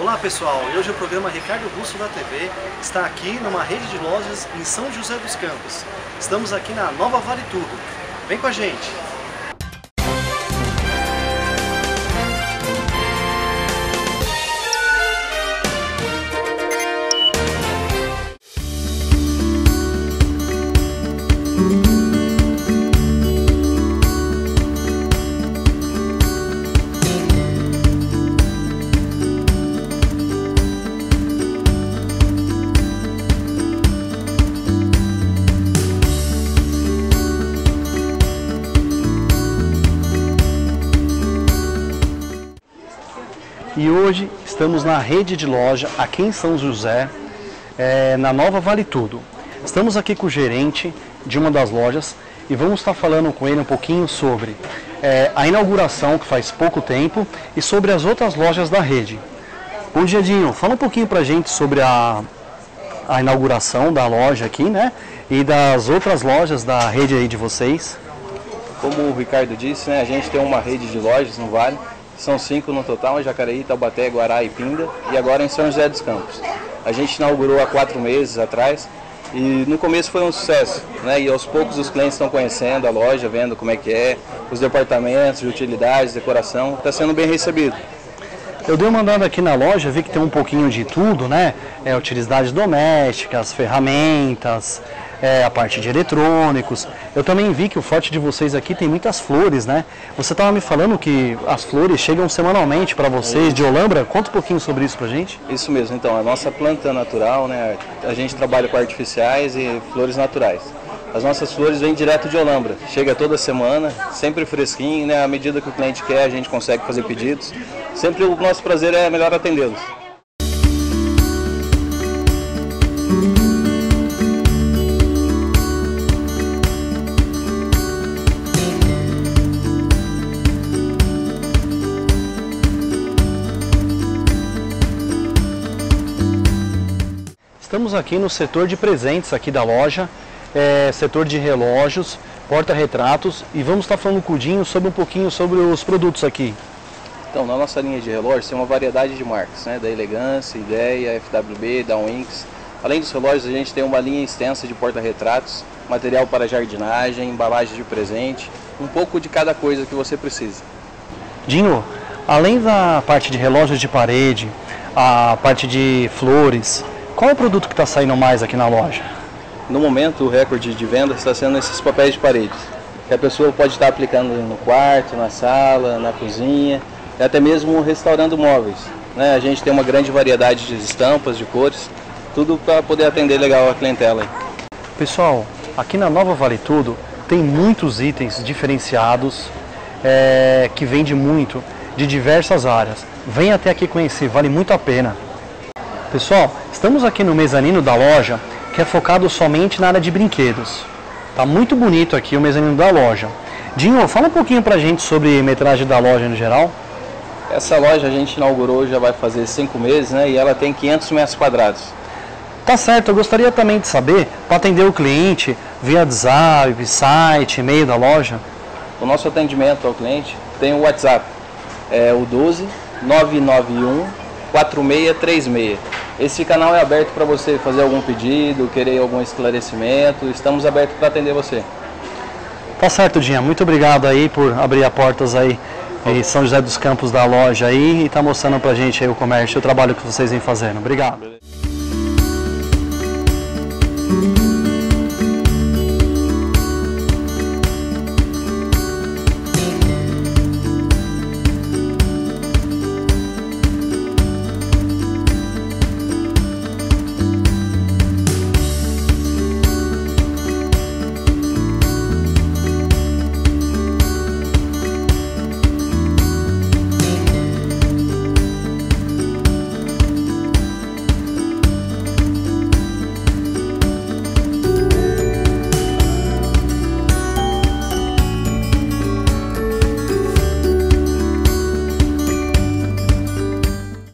Olá pessoal, hoje o programa Ricardo Russo da TV está aqui numa rede de lojas em São José dos Campos. Estamos aqui na Nova Vale Tudo. Vem com a gente! E hoje estamos na rede de loja aqui em São José, é, na Nova Vale Tudo. Estamos aqui com o gerente de uma das lojas e vamos estar falando com ele um pouquinho sobre é, a inauguração que faz pouco tempo e sobre as outras lojas da rede. Bom dia, Dinho. Fala um pouquinho pra gente sobre a, a inauguração da loja aqui, né? E das outras lojas da rede aí de vocês. Como o Ricardo disse, né, a gente tem uma rede de lojas no Vale são cinco no total, Jacareí, Taubaté, Guará e Pinda, e agora em São José dos Campos. A gente inaugurou há quatro meses atrás e no começo foi um sucesso, né? E aos poucos os clientes estão conhecendo a loja, vendo como é que é, os departamentos de utilidades, decoração, está sendo bem recebido. Eu dei uma andada aqui na loja, vi que tem um pouquinho de tudo, né? É, utilidades domésticas, ferramentas, é, a parte de eletrônicos. Eu também vi que o forte de vocês aqui tem muitas flores, né? Você estava me falando que as flores chegam semanalmente para vocês de Olambra. Conta um pouquinho sobre isso para gente. Isso mesmo. Então, a nossa planta natural, né? A gente trabalha com artificiais e flores naturais. As nossas flores vêm direto de Olambra. Chega toda semana, sempre fresquinho, né? À medida que o cliente quer, a gente consegue fazer pedidos. Sempre o nosso prazer é melhor atendê-los. Estamos aqui no setor de presentes aqui da loja, é, setor de relógios, porta-retratos e vamos estar falando com o Dinho sobre um pouquinho sobre os produtos aqui. Então, na nossa linha de relógios tem uma variedade de marcas, né? da Elegância, Ideia, FWB, da Winx. Além dos relógios, a gente tem uma linha extensa de porta-retratos, material para jardinagem, embalagem de presente, um pouco de cada coisa que você precisa. Dinho, além da parte de relógios de parede, a parte de flores, qual é o produto que está saindo mais aqui na loja? No momento, o recorde de venda está sendo esses papéis de parede, que a pessoa pode estar aplicando no quarto, na sala, na cozinha, até mesmo restaurando móveis. Né? A gente tem uma grande variedade de estampas, de cores, tudo para poder atender legal a clientela. Pessoal, aqui na Nova Vale Tudo tem muitos itens diferenciados é, que vende muito de diversas áreas. Vem até aqui conhecer, vale muito a pena. Pessoal, estamos aqui no mezanino da loja, que é focado somente na área de brinquedos. Tá muito bonito aqui o mezanino da loja. Dinho, fala um pouquinho pra gente sobre metragem da loja no geral. Essa loja a gente inaugurou já vai fazer cinco meses, né? E ela tem 500 metros quadrados. Tá certo, eu gostaria também de saber, para atender o cliente via WhatsApp, site, e-mail da loja. O nosso atendimento ao cliente tem o WhatsApp, é o 12 991 4636. Esse canal é aberto para você fazer algum pedido, querer algum esclarecimento. Estamos abertos para atender você. Tá certo, Dinha. Muito obrigado aí por abrir as portas aí em São José dos Campos da loja aí e tá mostrando pra gente aí o comércio e o trabalho que vocês vêm fazendo. Obrigado.